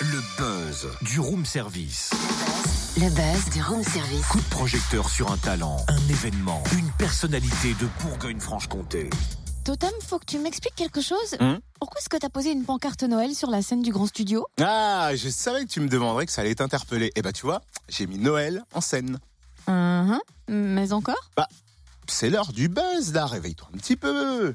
Le buzz du room service. Le buzz du room service. Coup de projecteur sur un talent, un événement, une personnalité de Bourgogne-Franche-Comté. Totem, faut que tu m'expliques quelque chose. Hmm Pourquoi est-ce que t'as posé une pancarte Noël sur la scène du grand studio? Ah, je savais que tu me demanderais que ça allait t'interpeller. Eh bah tu vois, j'ai mis Noël en scène. Uhum. Mais encore? C'est l'heure du buzz là, réveille-toi un petit peu.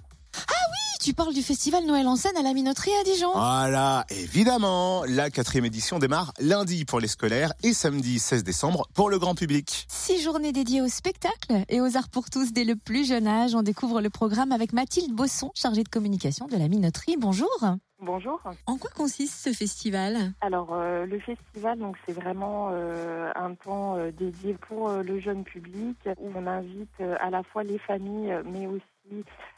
Tu parles du festival Noël en scène à la minoterie à Dijon Voilà, évidemment, la quatrième édition démarre lundi pour les scolaires et samedi 16 décembre pour le grand public. Six journées dédiées au spectacle et aux arts pour tous dès le plus jeune âge. On découvre le programme avec Mathilde Bosson, chargée de communication de la minoterie. Bonjour. Bonjour. En quoi consiste ce festival? Alors euh, le festival, donc c'est vraiment euh, un temps euh, dédié pour euh, le jeune public où on invite euh, à la fois les familles, mais aussi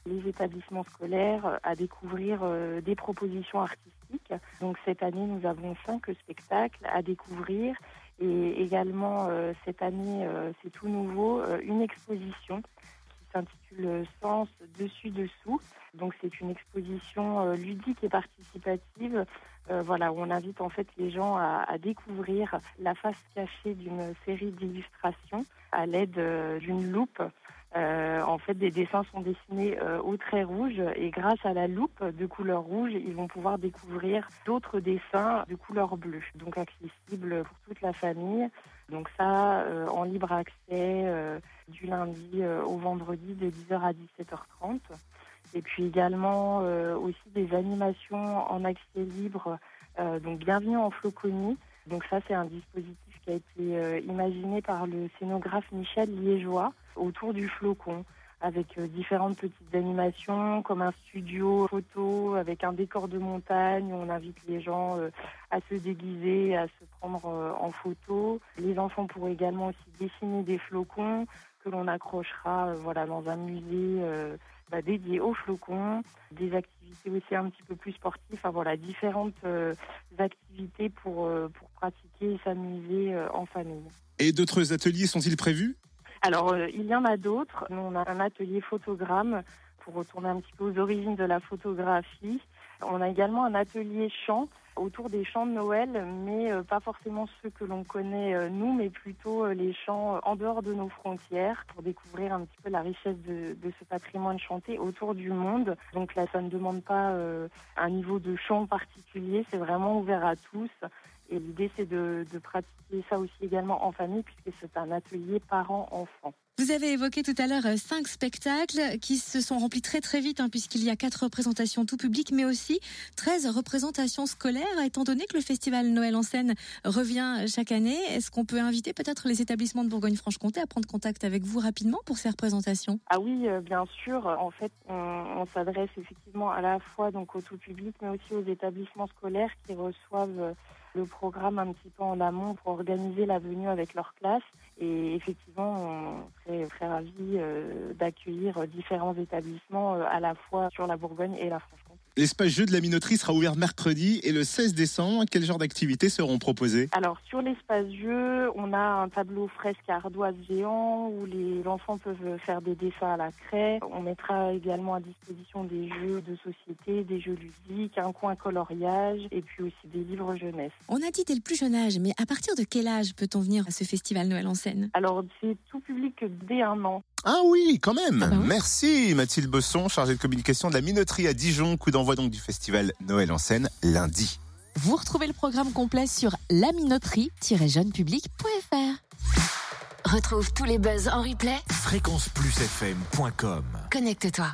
les établissements scolaires euh, à découvrir euh, des propositions artistiques. Donc cette année, nous avons cinq spectacles à découvrir et également euh, cette année, c'est tout nouveau, une exposition qui s'intitule Sens dessus dessous. Donc c'est une exposition ludique et participative voilà, où on invite en fait les gens à, découvrir la face cachée d'une série d'illustrations à l'aide d'une loupe. Euh, en fait, des dessins sont dessinés euh, au trait rouge et grâce à la loupe de couleur rouge, ils vont pouvoir découvrir d'autres dessins de couleur bleue, donc accessibles pour toute la famille. Donc ça, euh, en libre accès du lundi au vendredi de 10h à 17h30. Et puis également aussi des animations en accès libre. Donc bienvenue en Floconie. Donc ça c'est un dispositif qui a été imaginé par le scénographe Michel Liégeois autour du flocon avec euh, différentes petites animations comme un studio photo avec un décor de montagne on invite les gens euh, à se déguiser, à se prendre euh, en photo. Les enfants pourront également aussi dessiner des flocons que l'on accrochera voilà dans un musée bah, dédié aux flocons, des activités aussi un petit peu plus sportives, enfin voilà, différentes activités pour, pour pratiquer et s'amuser en famille. Et d'autres ateliers sont-ils prévus? Alors, euh, il y en a d'autres. Nous, on a un atelier photogramme pour retourner un petit peu aux origines de la photographie. On a également un atelier chant autour des chants de Noël, mais euh, pas forcément ceux que l'on connaît euh, nous, mais plutôt euh, les chants en dehors de nos frontières pour découvrir un petit peu la richesse de, ce patrimoine chanté autour du monde. Donc là, ça ne demande pas un niveau de chant particulier, c'est vraiment ouvert à tous. Et l'idée, c'est de, pratiquer ça aussi également en famille, puisque c'est un atelier parents-enfants. Vous avez évoqué tout à l'heure cinq spectacles qui se sont remplis très très vite hein, puisqu'il y a quatre représentations tout public mais aussi 13 représentations scolaires. Étant donné que le festival Noël en scène revient chaque année, est-ce qu'on peut inviter peut-être les établissements de Bourgogne-Franche-Comté à prendre contact avec vous rapidement pour ces représentations? Ah oui, euh, bien sûr. En fait, on, s'adresse effectivement à la fois donc au tout public, mais aussi aux établissements scolaires qui reçoivent euh, le programme un petit peu en amont pour organiser la venue avec leur classe. Et effectivement, on serait très ravis euh, d'accueillir différents établissements à la fois sur la Bourgogne et la Franche-Comté. L'espace jeu de la minoterie sera ouvert mercredi et le 16 décembre, quel genre d'activités seront proposées? Alors sur l'espace jeu, on a un tableau fresque à ardoise géant où les enfants peuvent faire des dessins à la craie. On mettra également à disposition des jeux de société, des jeux ludiques, un coin coloriage et puis aussi des livres jeunesse. On a dit dès le plus jeune âge, mais à partir de quel âge peut-on venir à ce festival Noël en scène? Alors c'est tout public dès un an. Ah oui, quand même. Ah bah oui. Merci Mathilde Bosson, chargée de communication de la minoterie à Dijon. Coup d'envoi donc du festival Noël en scène lundi. Vous retrouvez le programme complet sur laminoterie-jeunepublic.fr. Retrouve tous les buzz en replay. Fréquenceplusfm.com Connecte-toi.